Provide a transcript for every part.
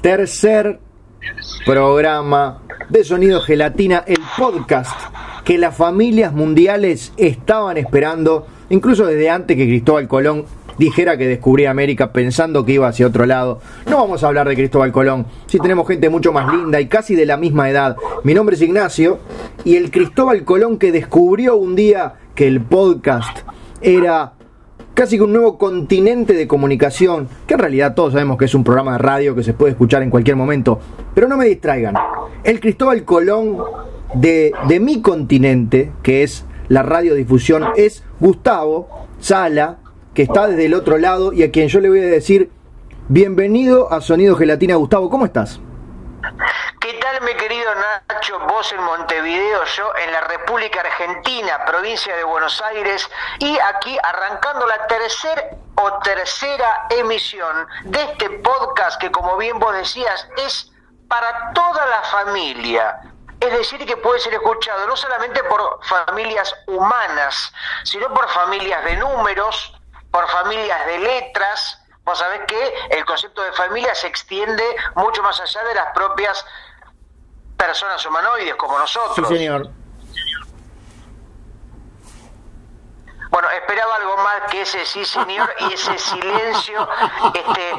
tercer programa de Sonido Gelatina, el podcast que las familias mundiales estaban esperando, incluso desde antes que Cristóbal Colón dijera que descubría América pensando que iba hacia otro lado. No vamos a hablar de Cristóbal Colón, si tenemos gente mucho más linda y casi de la misma edad. Mi nombre es Ignacio y el Cristóbal Colón que descubrió un día que el podcast era casi que un nuevo continente de comunicación, que en realidad todos sabemos que es un programa de radio que se puede escuchar en cualquier momento, pero no me distraigan. El Cristóbal Colón de, de mi continente, que es la radiodifusión, es Gustavo Sala, que está desde el otro lado y a quien yo le voy a decir bienvenido a Sonido Gelatina. Gustavo, ¿cómo estás? ¿Qué tal, mi querido Nacho? Vos en Montevideo, yo en la República Argentina, provincia de Buenos Aires, y aquí arrancando la tercera o tercera emisión de este podcast que, como bien vos decías, es para toda la familia. Es decir, que puede ser escuchado no solamente por familias humanas, sino por familias de números, por familias de letras, Vos sabés que el concepto de familia se extiende mucho más allá de las propias personas humanoides como nosotros. Sí, señor. Bueno, esperaba algo más que ese sí, señor, y ese silencio. Este,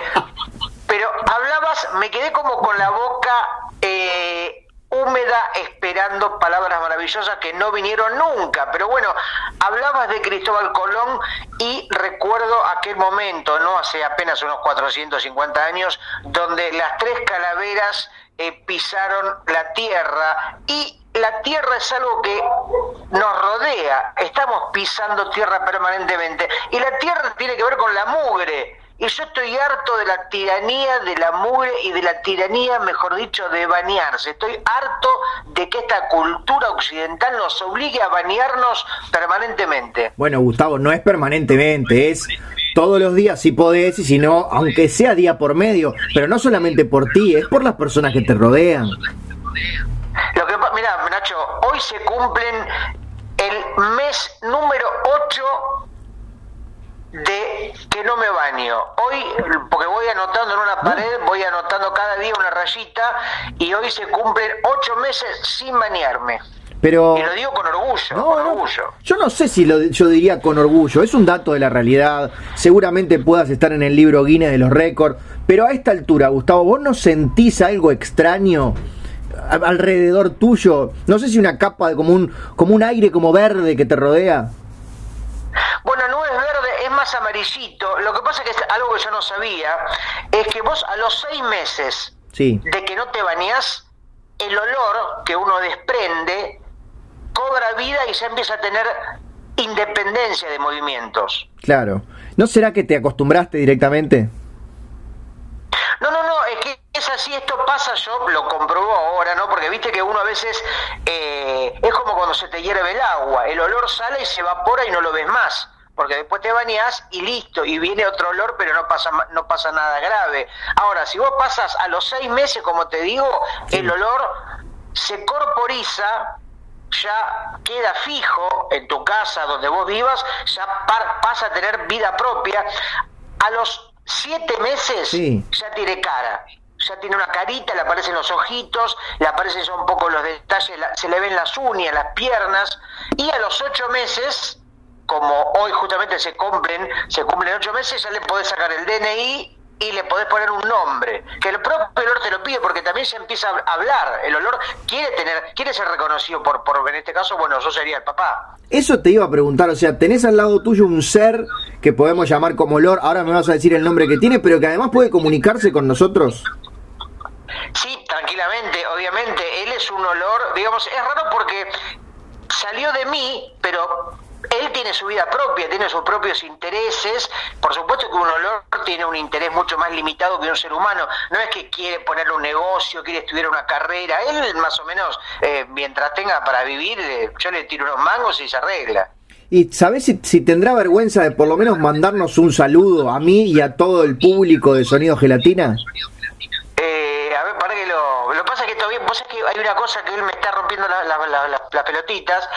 pero hablabas, me quedé como con la boca eh, húmeda esperando palabras maravillosas que no vinieron nunca. Pero bueno, hablabas de Cristóbal Colón y recuerdo aquel momento, ¿no? Hace apenas unos 450 años, donde las tres calaveras eh, pisaron la tierra y la tierra es algo que nos rodea, estamos pisando tierra permanentemente y la tierra tiene que ver con la mugre y yo estoy harto de la tiranía de la mugre y de la tiranía, mejor dicho, de bañarse. Estoy harto de que esta cultura occidental nos obligue a bañarnos permanentemente. Bueno, Gustavo, no es permanentemente, es todos los días si podés y si no, aunque sea día por medio, pero no solamente por ti, es por las personas que te rodean. Lo que mira, Nacho, hoy se cumplen el mes número 8 de que no me baño. Hoy, porque voy anotando en una pared, voy anotando cada día una rayita y hoy se cumplen ocho meses sin bañarme. Pero, y lo digo con orgullo, con orgullo. Yo no sé si lo, yo diría con orgullo, es un dato de la realidad. Seguramente puedas estar en el libro Guinness de los récords, pero a esta altura, Gustavo, ¿vos no sentís algo extraño alrededor tuyo? No sé si una capa de como un, como un aire como verde que te rodea. Bueno, no es verde, Lo que pasa es que es algo que yo no sabía, es que vos a los seis meses de que no te bañás, el olor que uno desprende cobra vida y ya empieza a tener independencia de movimientos. Claro. ¿No será que te acostumbraste directamente? No, no, no, es que es así, esto pasa, yo lo compruebo ahora, ¿no? Porque viste que uno a veces eh, es como cuando se te hierve el agua, el olor sale y se evapora y no lo ves más porque después te bañás y listo, y viene otro olor, pero no pasa, no pasa nada grave. Ahora, si vos pasas a los seis meses, como te digo, el olor se corporiza, ya queda fijo en tu casa donde vos vivas, ya pasa a tener vida propia. A los siete meses ya tiene cara ya tiene una carita, le aparecen los ojitos, le aparecen ya un poco los detalles, se le ven las uñas, las piernas, y a los ocho meses como hoy justamente se cumplen, se cumplen ocho meses, ya le podés sacar el DNI y le podés poner un nombre, que el propio olor te lo pide porque también se empieza a hablar, el olor quiere tener, quiere ser reconocido por, por en este caso, bueno, yo sería el papá. Eso te iba a preguntar, o sea, tenés al lado tuyo un ser que podemos llamar como olor, ahora me vas a decir el nombre que tiene, pero que además puede comunicarse con nosotros. Sí, tranquilamente, obviamente, él es un olor, digamos, es raro porque salió de mí, pero él tiene su vida propia, tiene sus propios intereses. Por supuesto que un olor tiene un interés mucho más limitado que un ser humano. No es que quiere ponerle un negocio, quiere estudiar una carrera. Él más o menos, eh, mientras tenga para vivir, eh, yo le tiro unos mangos y se arregla. ¿Y sabes si, si, tendrá vergüenza de por lo menos mandarnos un saludo a mí y a todo el público de Sonido Gelatina? Eh, a ver, para que lo. Lo que pasa es que todavía. Vos sabés que hay una cosa que él me está rompiendo las pelotitas,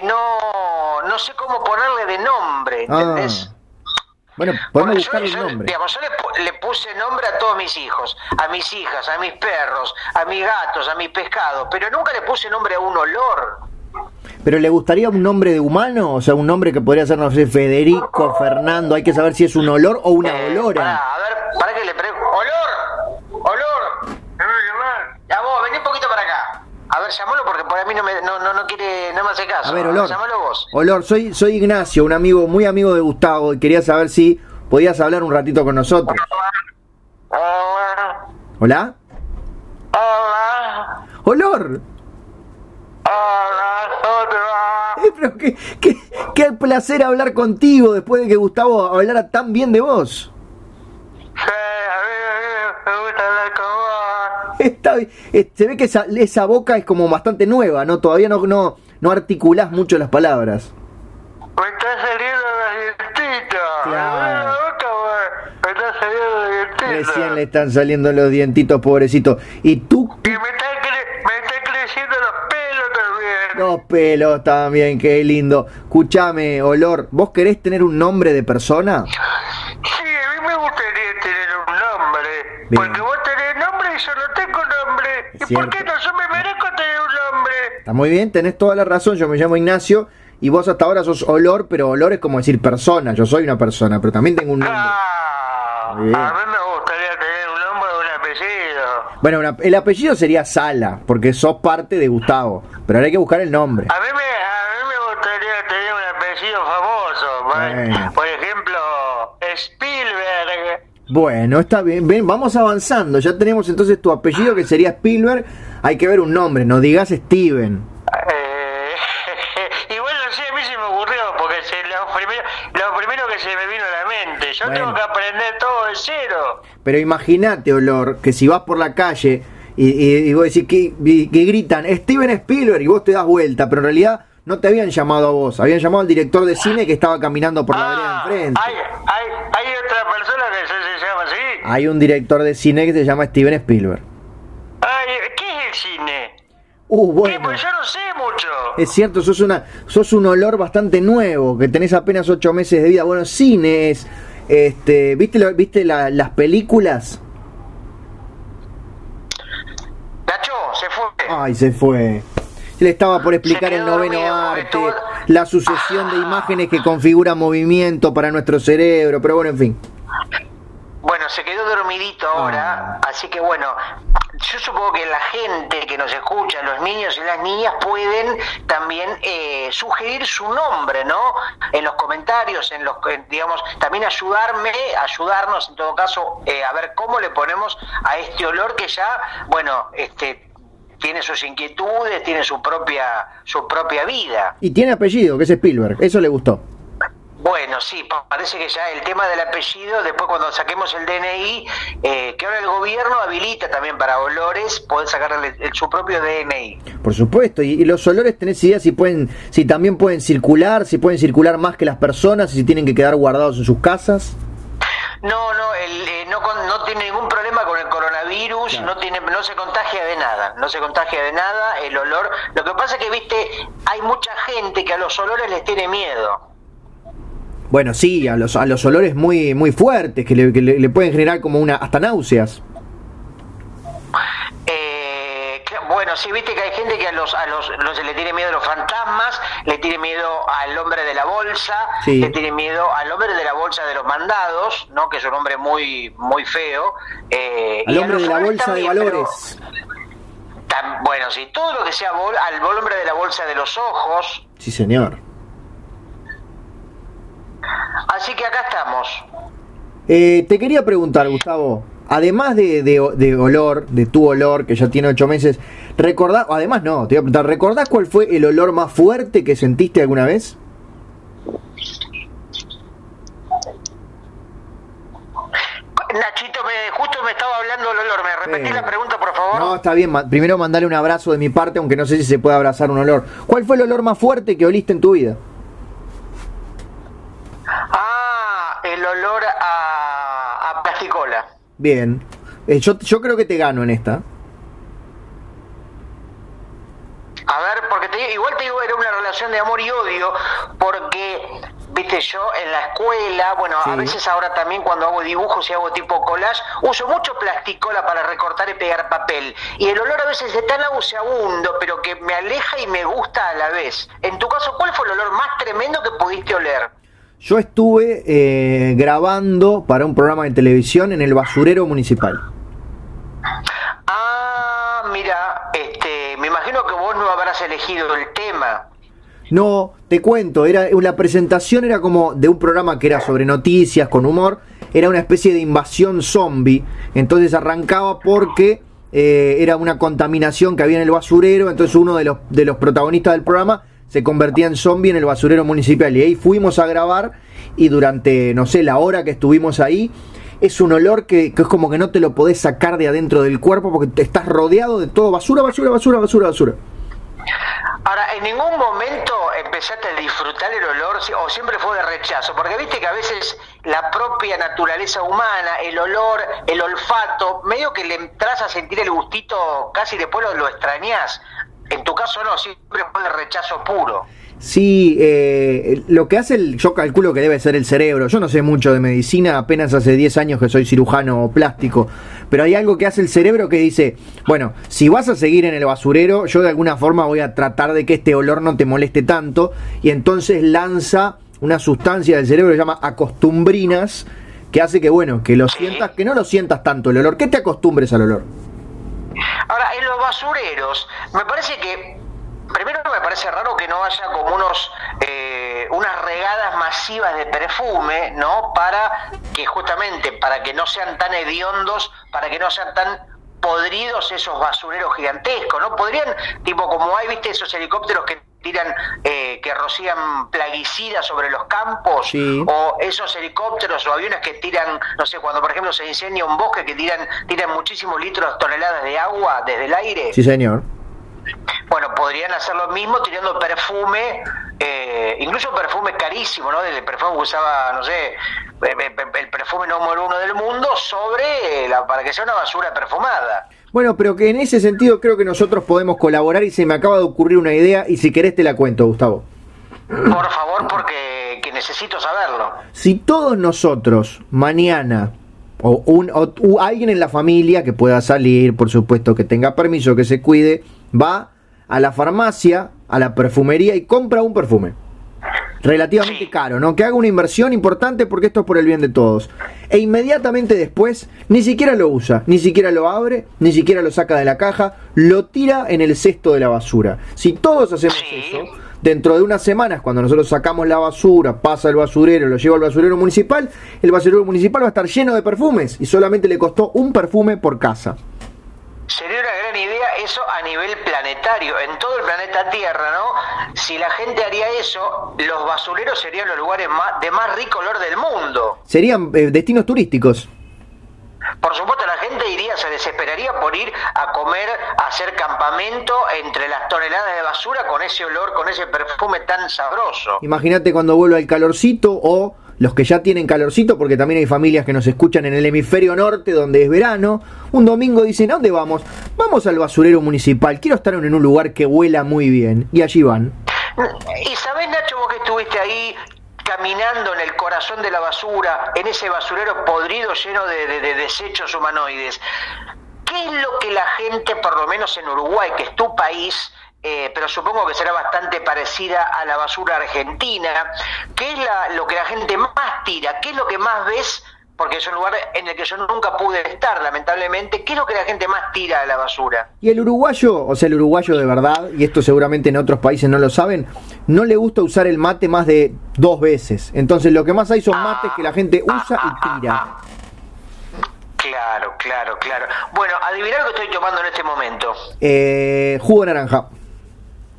que no. No sé cómo ponerle de nombre, ¿entendés? Ah. Bueno, podemos buscar yo, nombre. digamos, yo le, le puse nombre a todos mis hijos, a mis hijas, a mis perros, a mis gatos, a mis pescados, pero nunca le puse nombre a un olor. Pero le gustaría un nombre de humano, o sea, un nombre que podría ser, no sé, Federico, Fernando, hay que saber si es un olor o una Eh, olora. a ver, para que le pregunto. ¡Olor! ¡Olor! Ya vos, vení un poquito para acá. A ver, llamalo porque por a mí no me, no, no, no quiere, no me hace caso. A ver, olor. Llamalo vos. Olor, soy, soy Ignacio, un amigo, muy amigo de Gustavo, y quería saber si podías hablar un ratito con nosotros. Hola. ¿Hola? Hola. ¡Olor! Hola. Hola. Pero qué, qué, qué placer hablar contigo después de que Gustavo hablara tan bien de vos. Sí, a mí, a mí me gusta hablar con vos. Está se ve que esa, esa boca es como bastante nueva, ¿no? Todavía no, no, no articulás mucho las palabras. Me está saliendo los dientitos. Claro. Me está saliendo los. Recién le están saliendo los dientitos, pobrecito. ¿Y tú? Y me están cre- me están creciendo los pelos también. Los pelos también, qué lindo. Escuchame, Olor, ¿vos querés tener un nombre de persona? Sí, a mí me gustaría tener un nombre. Bien. Porque vos yo no tengo nombre. Es ¿Y por qué no? Yo me merezco tener un nombre. Está muy bien, tenés toda la razón. Yo me llamo Ignacio y vos hasta ahora sos Olor, pero Olor es como decir persona. Yo soy una persona, pero también tengo un nombre. Ah, a mí me gustaría tener un nombre o un apellido. Bueno, una- el apellido sería Sala, porque sos parte de Gustavo. Pero ahora hay que buscar el nombre. A mí me, a mí me gustaría tener un apellido famoso. Por ejemplo, Spielberg. Bueno, está bien. Ven, vamos avanzando. Ya tenemos entonces tu apellido que sería Spielberg. Hay que ver un nombre, no digas Steven. Eh, igual no sé, a mí se me ocurrió, porque se, lo, primero, lo primero que se me vino a la mente. Yo Bueno. tengo que aprender todo de cero. Pero imagínate, Olor, que si vas por la calle y, y, y vos decís que, y- que gritan Steven Spielberg y vos te das vuelta, pero en realidad no te habían llamado a vos, habían llamado al director de cine que estaba caminando por la vereda Ah, enfrente. hay, hay Hay un director de cine que se llama Steven Spielberg. Ay, ¿Qué es el cine? Uh, ¿Qué? bueno. Pues yo no sé mucho. Es cierto, sos una, sos un olor bastante nuevo, que tenés apenas ocho meses de vida. Bueno, cine es, este, ¿viste, lo- viste la- las películas? Nacho, se fue. Ay, se fue. Le estaba por explicar el noveno dormido, arte, la sucesión de imágenes que configura movimiento para nuestro cerebro, pero bueno, en fin. Bueno, se quedó dormidito ahora, Ah. así que bueno, yo supongo que la gente que nos escucha, los niños y las niñas, pueden también eh, sugerir su nombre, ¿no? En los comentarios, en los, en, digamos, también ayudarme, ayudarnos en todo caso, eh, a ver cómo le ponemos a este olor que ya, bueno, este tiene sus inquietudes, tiene su propia, su propia vida. Y tiene apellido, que es Spielberg, eso le gustó. Bueno, sí, pa- parece que ya el tema del apellido, después cuando saquemos el DNI, eh, que ahora el gobierno habilita también para olores, poder sacarle el- su propio DNI. Por supuesto, y, y los olores tenés idea si pueden, si también pueden circular, si pueden circular más que las personas, si tienen que quedar guardados en sus casas. No, no, el, eh, no, con- no tiene ningún problema con el coronavirus, Claro. no tiene, no se contagia de nada, no se contagia de nada, el olor. Lo que pasa que, viste, hay mucha gente que a los olores les tiene miedo. Bueno, sí, a los, a los olores muy, muy fuertes, que, le, que le- le pueden generar como una, hasta náuseas. Eh, bueno, sí, viste que hay gente que a los, a los, los- le tiene miedo a los fantasmas, le tiene miedo al hombre de la bolsa, Sí. le tiene miedo al hombre de la bolsa de los mandados, ¿no? Que es un hombre muy, muy feo. eh, Al y hombre de la bolsa de pero valores. bueno, sí, todo lo que sea bol- al hombre de la bolsa de los ojos. Sí, señor. Así que acá estamos. Eh, te quería preguntar, Gustavo, además de, de- de olor, de tu olor, que ya tiene ocho meses, ¿recordás, además no, te iba a preguntar, ¿recordás cuál fue el olor más fuerte que sentiste alguna vez? Nachito, me, justo me estaba hablando el olor. ¿Me repetís la pregunta, por favor? No, está bien, ma- primero mandale un abrazo de mi parte, aunque no sé si se puede abrazar un olor. ¿Cuál fue el olor más fuerte que oliste en tu vida? Ah, el olor a, a plasticola. Bien. Eh, yo, yo creo que te gano en esta. A ver, porque te- igual te digo, era una relación de amor y odio, porque viste yo en la escuela, bueno, a veces ahora también cuando hago dibujos y hago tipo collage, uso mucho plasticola para recortar y pegar papel. Y el olor a veces es tan nauseabundo, pero que me aleja y me gusta a la vez. En tu caso, ¿cuál fue el olor más tremendo que pudiste oler? Yo estuve eh, grabando para un programa de televisión en el basurero municipal. Ah, mira, este, me imagino que vos no habrás elegido el tema. No, te cuento, era la presentación era como de un programa que era sobre noticias con humor, era una especie de invasión zombie, entonces arrancaba porque eh, era una contaminación que había en el basurero, entonces uno de los, de los protagonistas del programa se convertía en zombie en el basurero municipal y ahí fuimos a grabar y durante, no sé, la hora que estuvimos ahí, es un olor que, es como que no te lo podés sacar de adentro del cuerpo porque te estás rodeado de todo basura, basura, basura, basura, basura. Ahora, ¿en ningún momento empezaste a disfrutar el olor o siempre fue de rechazo? Porque viste que a veces la propia naturaleza humana, el olor, el olfato, medio que le entras a sentir el gustito, casi después lo, lo extrañas. En tu caso no, siempre fue de rechazo puro. Sí, eh, lo que hace el, yo calculo que debe ser el cerebro. Yo no sé mucho de medicina, apenas hace 10 años que soy cirujano plástico, pero hay algo que hace el cerebro que dice, bueno, si vas a seguir en el basurero, yo de alguna forma voy a tratar de que este olor no te moleste tanto y entonces lanza una sustancia del cerebro que se llama acostumbrinas que hace que bueno, que lo sientas, que no lo sientas tanto el olor, que te acostumbres al olor. Ahora, en los basureros, me parece que primero me parece raro que no haya como unos eh, unas regadas masivas de perfume, ¿no? Para que justamente, para que no sean tan hediondos, para que no sean tan podridos esos basureros gigantescos, ¿no? Podrían, tipo como hay, viste, esos helicópteros que tiran, eh, que rocían plaguicidas sobre los campos, o esos helicópteros o aviones que tiran, no sé, cuando por ejemplo se incendia un bosque, que tiran, tiran muchísimos litros, toneladas de agua desde el aire. Sí, señor. Bueno, podrían hacer lo mismo tirando perfume, eh, incluso perfume carísimo, ¿no? El perfume que usaba, no sé, eh, eh, el perfume número uno del mundo sobre la, para que sea una basura perfumada. Bueno, pero que en ese sentido creo que nosotros podemos colaborar y se me acaba de ocurrir una idea y si querés te la cuento, Gustavo. Por favor, porque que necesito saberlo. Si todos nosotros mañana o, un, o alguien en la familia que pueda salir, por supuesto que tenga permiso, que se cuide, va a la farmacia, a la perfumería y compra un perfume. Relativamente caro, ¿no? Que haga una inversión importante porque esto es por el bien de todos. E inmediatamente después ni siquiera lo usa, ni siquiera lo abre, ni siquiera lo saca de la caja, lo tira en el cesto de la basura. Si todos hacemos eso, dentro de unas semanas, cuando nosotros sacamos la basura, pasa el basurero, lo lleva al basurero municipal, el basurero municipal va a estar lleno de perfumes y solamente le costó un perfume por casa. Sería una gran idea eso a nivel planetario, en todo el planeta Tierra, ¿no? Si la gente haría eso, los basureros serían los lugares más, de más rico olor del mundo. Serían eh, destinos turísticos. Por supuesto, la gente iría, se desesperaría por ir a comer, a hacer campamento entre las toneladas de basura con ese olor, con ese perfume tan sabroso. Imagínate cuando vuelva el calorcito o los que ya tienen calorcito, porque también hay familias que nos escuchan en el hemisferio norte donde es verano, un domingo dicen, ¿a dónde vamos? Vamos al basurero municipal, quiero estar en un lugar que huela muy bien, y allí van. ¿Y sabés, Nacho, vos que estuviste ahí caminando en el corazón de la basura, en ese basurero podrido lleno de, de desechos humanoides? ¿Qué es lo que la gente, por lo menos en Uruguay, que es tu país, eh, pero supongo que será bastante parecida a la basura argentina. ¿Qué es lo que la gente más tira? ¿Qué es lo que más ves? Porque es un lugar en el que yo nunca pude estar, lamentablemente. ¿Qué es lo que la gente más tira a la basura? Y el uruguayo, o sea, el uruguayo de verdad, y esto seguramente en otros países no lo saben, no le gusta usar el mate más de dos veces. Entonces lo que más hay son mates que la gente usa y tira. Claro, claro, claro. Bueno, adivinar lo que estoy tomando en este momento. Eh, jugo de naranja.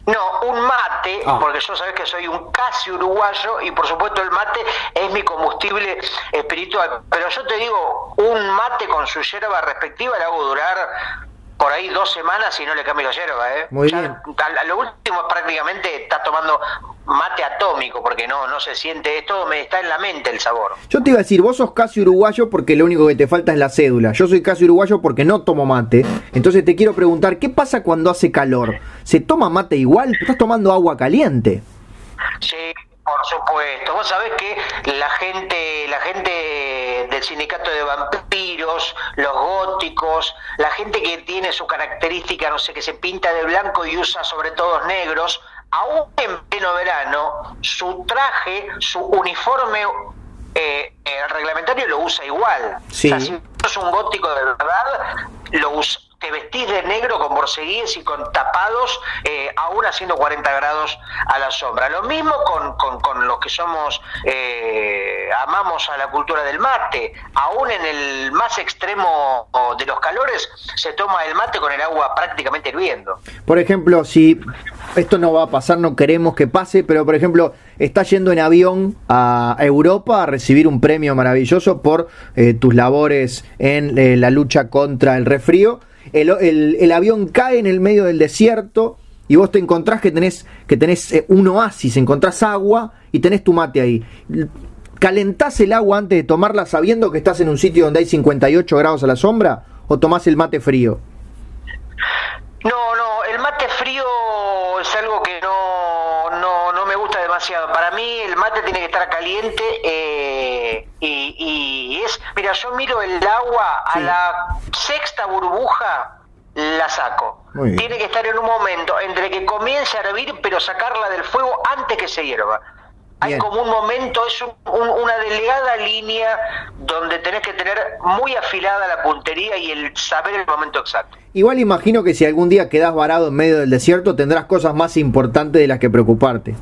No, un mate, ah. porque yo sabes que soy un casi uruguayo y por supuesto el mate es mi combustible espiritual. Pero yo te digo, un mate con su yerba respectiva le hago durar por ahí dos semanas y no le cambio la yerba. ¿eh? Muy bien. lo último es prácticamente está tomando mate atómico, porque no, no se siente, esto me está en la mente el sabor. Yo te iba a decir, vos sos casi uruguayo porque lo único que te falta es la cédula. Yo soy casi uruguayo porque no tomo mate. Entonces te quiero preguntar, ¿qué pasa cuando hace calor? ¿Se toma mate igual? ¿Estás tomando agua caliente? Sí, Por supuesto, vos sabés que la gente, la gente del sindicato de vampiros, los góticos, la gente que tiene su característica, no sé, que se pinta de blanco y usa sobre todo negros, aún en pleno verano, su traje, su uniforme eh, eh reglamentario lo usa igual. Sí. O sea, si sos un gótico de verdad, lo te vestís de negro con borceguíes y con tapados, eh, aún haciendo 40 grados a la sombra. Lo mismo con, con, con los que somos, eh, amamos a la cultura del mate, aún en el más extremo de los calores, se toma el mate con el agua prácticamente hirviendo. Por ejemplo, si esto no va a pasar, no queremos que pase, pero por ejemplo, estás yendo en avión a Europa a recibir un premio maravilloso por eh, tus labores en eh, la lucha contra el resfrío el, el, el, avión cae en el medio del desierto y vos te encontrás que tenés, que tenés eh, un oasis, encontrás agua y tenés tu mate ahí. ¿Calentás el agua antes de tomarla sabiendo que estás en un sitio donde hay 58 grados a la sombra o tomás el mate frío? No, no, el mate frío es algo que no, no, no me gusta demasiado. Para mí el mate tiene que estar caliente eh, y, y, es, mira, yo miro el agua a la sexta burbuja, la saco. Tiene que estar en un momento entre que comience a hervir, pero sacarla del fuego antes que se hierva. Hay Bien. como un momento, es un, un, una delgada línea donde tenés que tener muy afilada la puntería y el saber el momento exacto. Igual imagino que si algún día quedás varado en medio del desierto tendrás cosas más importantes de las que preocuparte.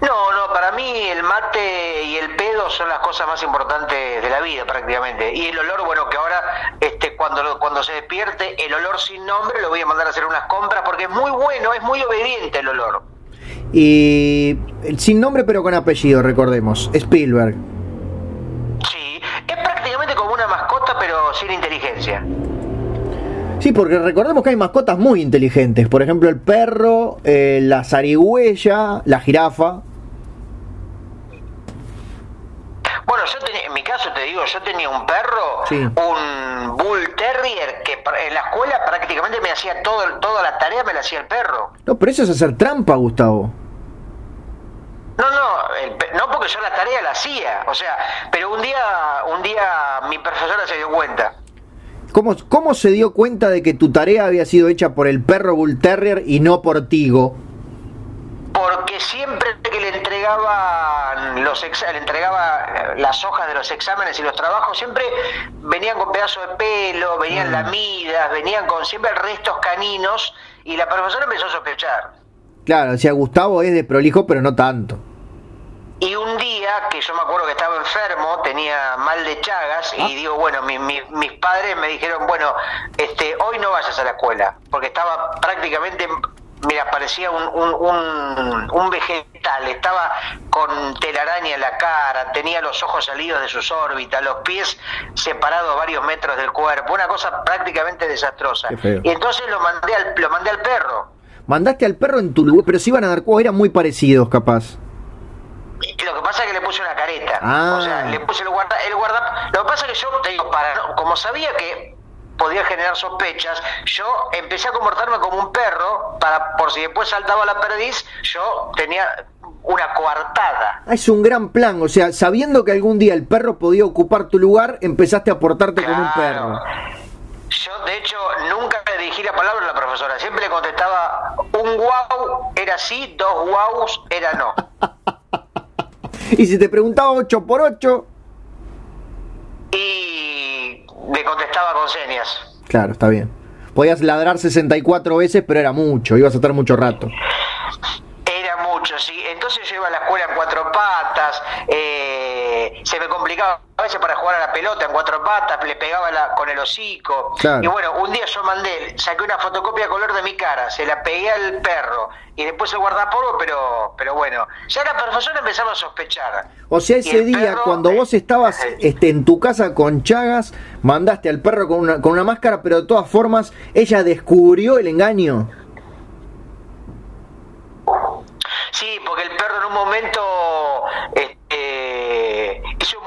No, no, para mí el mate y el pedo son las cosas más importantes de la vida prácticamente. Y el olor, bueno, que ahora este cuando cuando se despierte, el olor sin nombre lo voy a mandar a hacer unas compras porque es muy bueno, es muy obediente el olor. Y sin nombre pero con apellido, recordemos, Spielberg. Sí, es prácticamente como una mascota pero sin inteligencia. Sí, porque recordemos que hay mascotas muy inteligentes. Por ejemplo, el perro, eh, la zarigüeya, la jirafa. Bueno, yo tenía, en mi caso te digo, yo tenía un perro, sí. un Bull Terrier, que en la escuela prácticamente me hacía todo, toda la tarea, me la hacía el perro. No, pero eso es hacer trampa, Gustavo. No, no, el, no porque yo la tarea la hacía, o sea, pero un día, un día mi profesora se dio cuenta. ¿Cómo, ¿Cómo se dio cuenta de que tu tarea había sido hecha por el perro Bull Terrier y no por Tigo? Porque siempre que le entregaban los le entregaba las hojas de los exámenes y los trabajos, siempre venían con pedazos de pelo, venían mm. lamidas, venían con siempre restos caninos y la profesora empezó a sospechar. Claro, o sea, Gustavo es de prolijo, pero no tanto. Y un día que yo me acuerdo que estaba enfermo, tenía mal de Chagas, ¿Ah? y digo, bueno, mi, mi, mis padres me dijeron, bueno, este, hoy no vayas a la escuela, porque estaba prácticamente, mira, parecía un, un, un, un vegetal, estaba con telaraña en la cara, tenía los ojos salidos de sus órbitas, los pies separados varios metros del cuerpo, una cosa prácticamente desastrosa. Y entonces lo mandé al, lo mandé al perro. Mandaste al perro en tu lugar, pero si iban a dar cuenta, eran muy parecidos, capaz. Lo que pasa es que le puse una careta. Ah. O sea, le puse el guarda, el guarda. Lo que pasa es que yo te digo, para, como sabía que podía generar sospechas, yo empecé a comportarme como un perro para por si después saltaba la perdiz, yo tenía una coartada. Ah, es un gran plan, o sea, sabiendo que algún día el perro podía ocupar tu lugar, empezaste a portarte claro. como un perro. Yo, de hecho, nunca le dirigí la palabra a la profesora, siempre le contestaba un guau era sí, dos guaus era no. Y si te preguntaba 8 por 8 Y me contestaba con señas. Claro, está bien. Podías ladrar 64 veces, pero era mucho, ibas a estar mucho rato. Era mucho, sí. Entonces yo iba a la escuela en cuatro patas, eh, se me complicaba veces para jugar a la pelota en cuatro patas, le pegaba la, con el hocico. Claro. Y bueno, un día yo mandé, saqué una fotocopia color de mi cara, se la pegué al perro y después el guardapolvo, pero, pero bueno, ya la profesora empezaba a sospechar. O sea, ese día, perro, cuando vos estabas este, en tu casa con Chagas, mandaste al perro con una, con una máscara, pero de todas formas, ella descubrió el engaño. Sí, porque el perro en un momento este,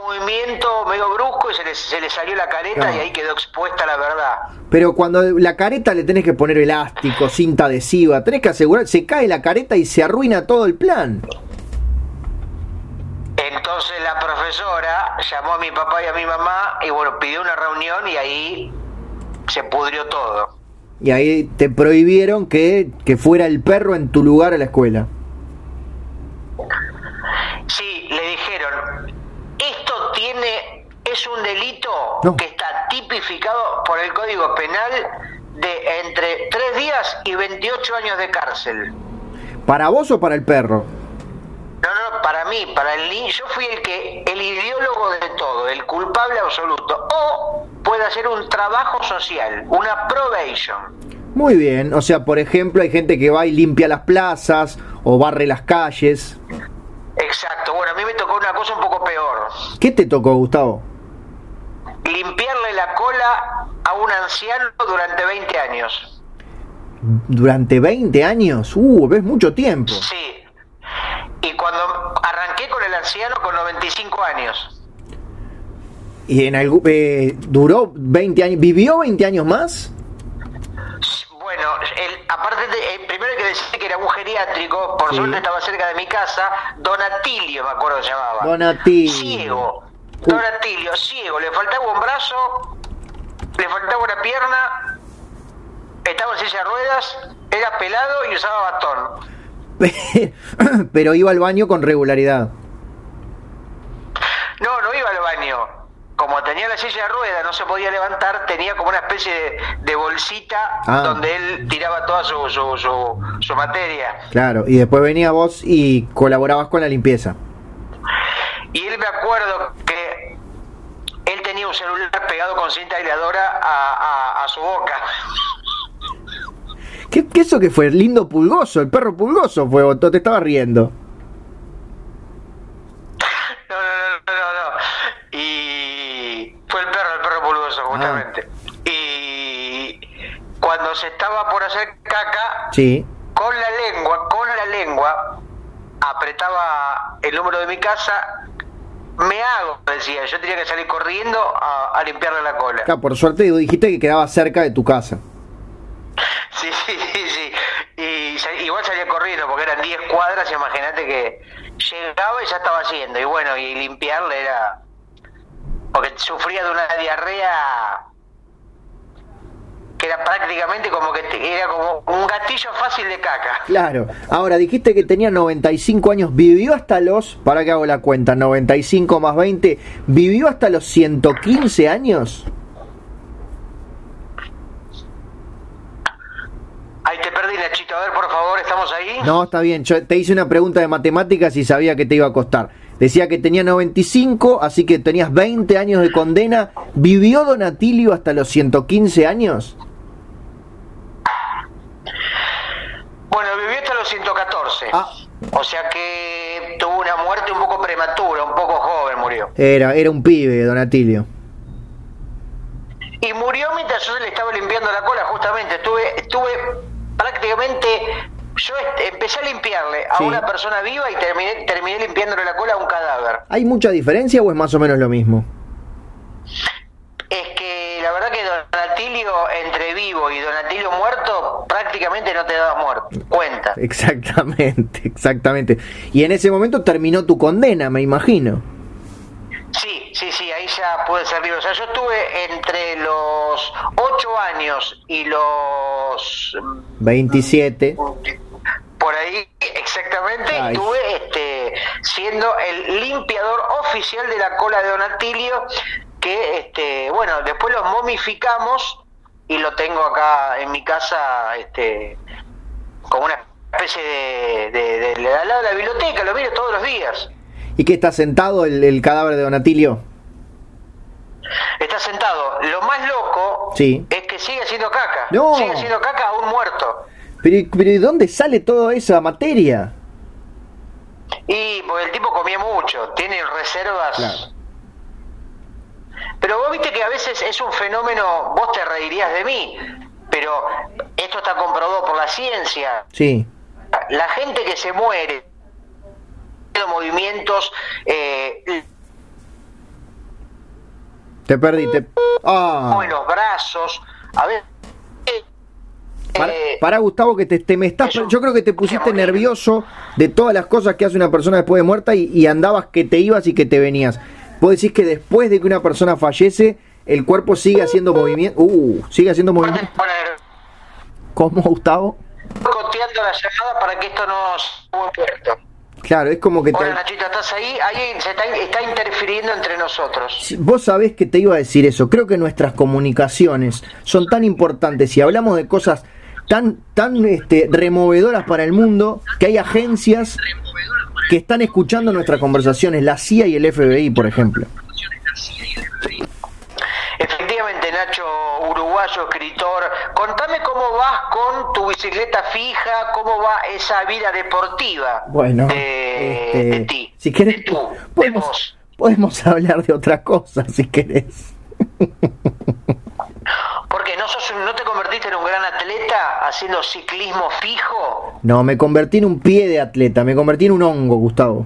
movimiento medio brusco y se le, se le salió la careta y ahí quedó expuesta la verdad. Pero cuando la careta le tenés que poner elástico, cinta adhesiva, tenés que asegurar, se cae la careta y se arruina todo el plan. Entonces la profesora llamó a mi papá y a mi mamá y bueno, pidió una reunión y ahí se pudrió todo. Y ahí te prohibieron que, que fuera el perro en tu lugar a la escuela. Sí, tiene, es un delito No. que está tipificado por el Código Penal de entre 3 días y 28 años de cárcel. ¿Para vos o para el perro? No, no, para mí, para el niño, yo fui el que, el ideólogo de todo, el culpable absoluto. O puede hacer un trabajo social, una probation. Muy bien, o sea, por ejemplo, hay gente que va y limpia las plazas o barre las calles. Exacto, bueno, a mí me tocó una cosa un poco peor. ¿Qué te tocó, Gustavo? Limpiarle la cola a un anciano durante 20 años. ¿Durante 20 años? Uh, ves mucho tiempo. Sí. Y cuando arranqué con el anciano con 95 años. ¿Y en algún, eh, duró 20 años? ¿Vivió 20 años más? Bueno, el, aparte de, eh, primero hay que decir que era un geriátrico, por Sí. suerte estaba cerca de mi casa, Donatilio me acuerdo que se llamaba. Donatilio. Ciego. Uh. Donatilio, ciego, le faltaba un brazo, le faltaba una pierna, estaba en silla de ruedas, era pelado y usaba bastón. Pero iba al baño con regularidad. No, no iba al baño. Como tenía la silla de ruedas, no se podía levantar, tenía como una especie de, de bolsita Ah. donde él tiraba toda su, su, su, su materia. Claro, y después venía vos y colaborabas con la limpieza. Y él me acuerdo que él tenía un celular pegado con cinta aisladora a, a, a su boca. ¿Qué, qué eso que fue? Lindo pulgoso, el perro pulgoso fue, te estaba riendo. No, no, no, no, no. Y fue el perro, el perro pulgoso, justamente. Y cuando se estaba por hacer caca, Sí. con la lengua, con la lengua, apretaba el número de mi casa, me hago, decía, yo tenía que salir corriendo a, a limpiarle la cola. Claro, por suerte dijiste que quedaba cerca de tu casa. Sí, sí, sí, sí. Y igual salía corriendo porque eran 10 cuadras, imagínate que llegaba y ya estaba haciendo. Y bueno, y limpiarle era... Porque sufría de una diarrea que era prácticamente como que te- era como un gatillo fácil de caca. Claro. Ahora, dijiste que tenía 95 años. ¿Vivió hasta los, para que hago la cuenta, 95 más 20, ¿vivió hasta los 115 años? Ahí te perdí, Nachito. A ver, por favor, ¿estamos ahí? No, está bien. Yo te hice una pregunta de matemáticas y sabía que te iba a costar. Decía que tenía 95, así que tenías 20 años de condena. ¿Vivió Donatilio hasta los 115 años? Bueno, vivió hasta los 114. Ah. O sea que tuvo una muerte un poco prematura, un poco joven murió. Era, era un pibe, Donatilio. Y murió mientras yo le estaba limpiando la cola, justamente. Estuve, estuve prácticamente. Yo empecé a limpiarle a Sí. una persona viva y terminé, terminé limpiándole la cola a un cadáver. ¿Hay mucha diferencia o es más o menos lo mismo? Es que la verdad que Donatilio entre vivo y Donatilio muerto prácticamente no te das muerto. Cuenta. Exactamente, exactamente. Y en ese momento terminó tu condena, me imagino. Sí, sí, sí, ahí ya pude ser libre. O sea, yo estuve entre los 8 años y los 27. por ahí exactamente Ay. estuve este siendo el limpiador oficial de la cola de Donatilio que este bueno después los momificamos y lo tengo acá en mi casa este como una especie de, de, de- de- al lado de la biblioteca lo miro todos los días ¿Y qué está sentado el, el cadáver de Donatilio? está sentado lo más loco Sí. es que sigue haciendo caca No. sigue haciendo caca aún muerto Pero, pero ¿de dónde sale toda esa materia? Y porque el tipo comía mucho, tiene reservas. Claro. Pero vos viste que a veces es un fenómeno, vos te reirías de mí, pero esto está comprobado por la ciencia. Sí. La gente que se muere, movimientos, eh, Te perdí. Te... Ah. en los brazos, a ver, eh, para, Gustavo, que te, me estás. Yo creo que te pusiste nervioso de todas las cosas que hace una persona después de muerta y, andabas que te ibas y que te venías. Vos decís que después de que una persona fallece, el cuerpo sigue haciendo movimiento. Uh, sigue haciendo movimiento. ¿Cómo, Gustavo? Coteando la llamada para que esto no se Claro, es como que... Hola Nachito, ¿estás ahí? Alguien se está, está, interfiriendo entre nosotros. Vos sabés que te iba a decir eso. Creo que nuestras comunicaciones son tan importantes y hablamos de cosas tan, tan este, removedoras para el mundo que hay agencias que están escuchando nuestras conversaciones, la CIA y el FBI, por ejemplo. Efectivamente, Nacho, uruguayo, escritor, contame cómo vas con tu bicicleta fija, cómo va esa vida deportiva bueno, de, este, ti. Si querés, podemos, podemos hablar de otra cosa, si querés. No, sos, no te convertiste en un gran atleta haciendo ciclismo fijo. No, me convertí en un pie de atleta, me convertí en un hongo, Gustavo.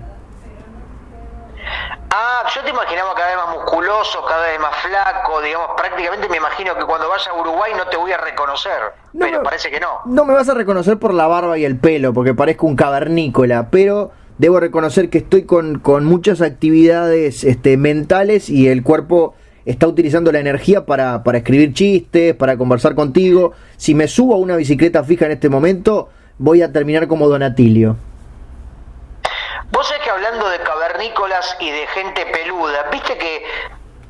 Ah, yo te imaginaba cada vez más musculoso, cada vez más flaco, digamos, prácticamente me imagino que cuando vaya a Uruguay no te voy a reconocer, pero parece que no. No me vas a reconocer por la barba y el pelo, porque parezco un cavernícola, pero debo reconocer que estoy con, con muchas actividades este, mentales y el cuerpo está utilizando la energía para, para escribir chistes, para conversar contigo. Si me subo a una bicicleta fija en este momento, voy a terminar como Donatilio. Vos sabés que hablando de cavernícolas y de gente peluda, viste que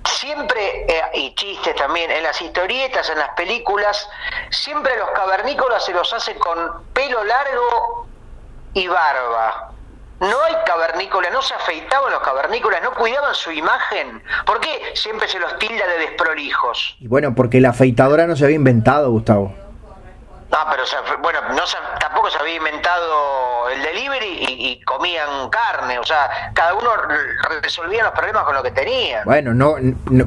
siempre, eh, y chistes también, en las historietas, en las películas, siempre los cavernícolas se los hace con pelo largo y barba. No hay cavernícolas, no se afeitaban los cavernícolas, no cuidaban su imagen. ¿Por qué siempre se los tilda de desprolijos? Y bueno, porque la afeitadora no se había inventado, Gustavo. Ah, pero bueno, no tampoco se había inventado el delivery y, comían carne, o sea, cada uno resolvía los problemas con lo que tenía. Bueno, no,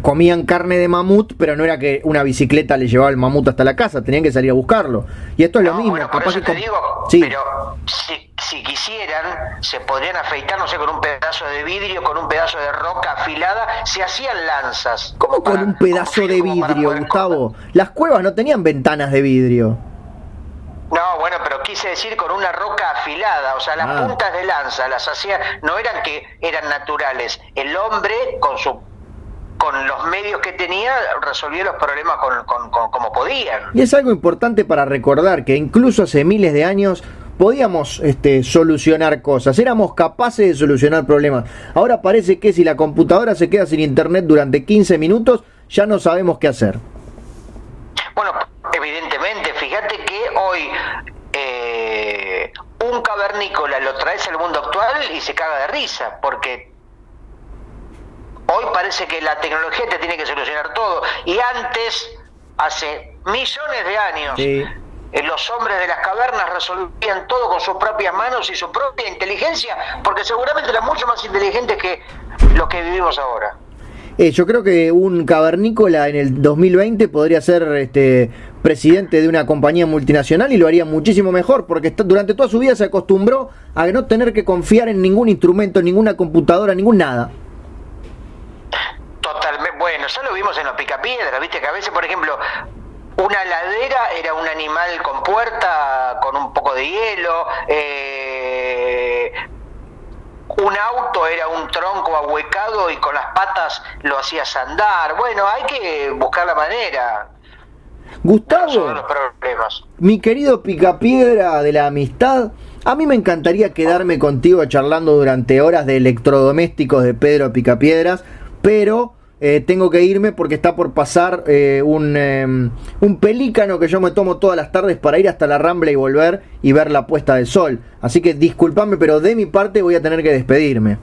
comían carne de mamut, pero no era que una bicicleta le llevaba el mamut hasta la casa, tenían que salir a buscarlo. Y esto es lo mismo. Bueno, por eso te digo, pero si, si quisieran, se podrían afeitar, no sé, con un pedazo de vidrio, con un pedazo de roca afilada, se hacían lanzas. ¿Cómo con un pedazo de vidrio, Gustavo? Las cuevas no tenían ventanas de vidrio. No, bueno, pero quise decir con una roca afilada, o sea, las ah. puntas de lanza las hacía, no eran que eran naturales. El hombre con su con los medios que tenía resolvía los problemas con, como podían. Y es algo importante para recordar que incluso hace miles de años podíamos este, solucionar cosas, éramos capaces de solucionar problemas. Ahora parece que si la computadora se queda sin internet durante 15 minutos, ya no sabemos qué hacer. Bueno, evidentemente, fíjate que hoy eh, un cavernícola lo traes al mundo actual y se caga de risa, porque hoy parece que la tecnología te tiene que solucionar todo. Y antes, hace millones de años, eh, los hombres de las cavernas resolvían todo con sus propias manos y su propia inteligencia, porque seguramente eran mucho más inteligentes que los que vivimos ahora. Eh, yo creo que un cavernícola en el 2020 podría ser este presidente de una compañía multinacional y lo haría muchísimo mejor porque durante toda su vida se acostumbró a no tener que confiar en ningún instrumento, ninguna computadora, ningún nada. Totalmente, bueno, ya lo vimos en los picapiedras, viste que a veces, por ejemplo, una ladera era un animal con puerta, con un poco de hielo, eh, un auto era un tronco ahuecado y con las patas lo hacías andar. Bueno, hay que buscar la manera. Gustavo, mi querido picapiedra de la amistad, a mí me encantaría quedarme contigo charlando durante horas de electrodomésticos de Pedro Picapiedras, pero eh, tengo que irme porque está por pasar eh, un, em, un pelícano que yo me tomo todas las tardes para ir hasta la Rambla y volver y ver la puesta del sol. Así que discúlpame, pero de mi parte voy a tener que despedirme.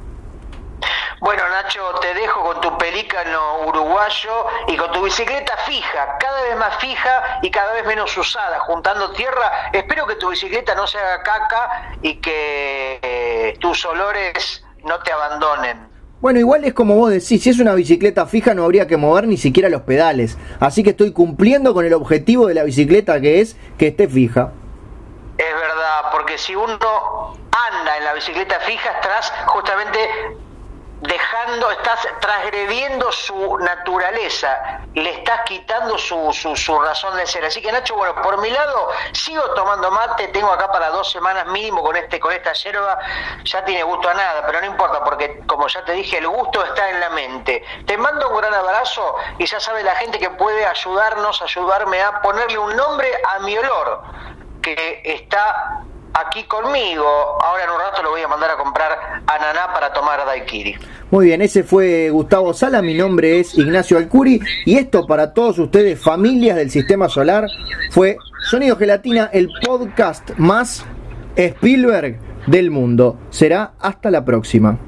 Bueno, Nacho, te dejo con tu pelícano uruguayo y con tu bicicleta fija, cada vez más fija y cada vez menos usada, juntando tierra. Espero que tu bicicleta no se haga caca y que eh, tus olores no te abandonen. Bueno, igual es como vos decís, si es una bicicleta fija no habría que mover ni siquiera los pedales. Así que estoy cumpliendo con el objetivo de la bicicleta que es que esté fija. Es verdad, porque si uno anda en la bicicleta fija, estás justamente dejando, estás transgrediendo su naturaleza, le estás quitando su, su, razón de ser. Así que Nacho, bueno, por mi lado, sigo tomando mate, tengo acá para dos semanas mínimo con este, con esta yerba, ya tiene gusto a nada, pero no importa, porque como ya te dije, el gusto está en la mente. Te mando un gran abrazo y ya sabe la gente que puede ayudarnos, ayudarme a ponerle un nombre a mi olor, que está aquí conmigo. Ahora en un rato lo voy a mandar a comprar ananá para tomar daiquiri. Muy bien, ese fue Gustavo Sala, mi nombre es Ignacio Alcuri y esto para todos ustedes, familias del Sistema Solar, fue Sonido Gelatina, el podcast más Spielberg del mundo. Será hasta la próxima.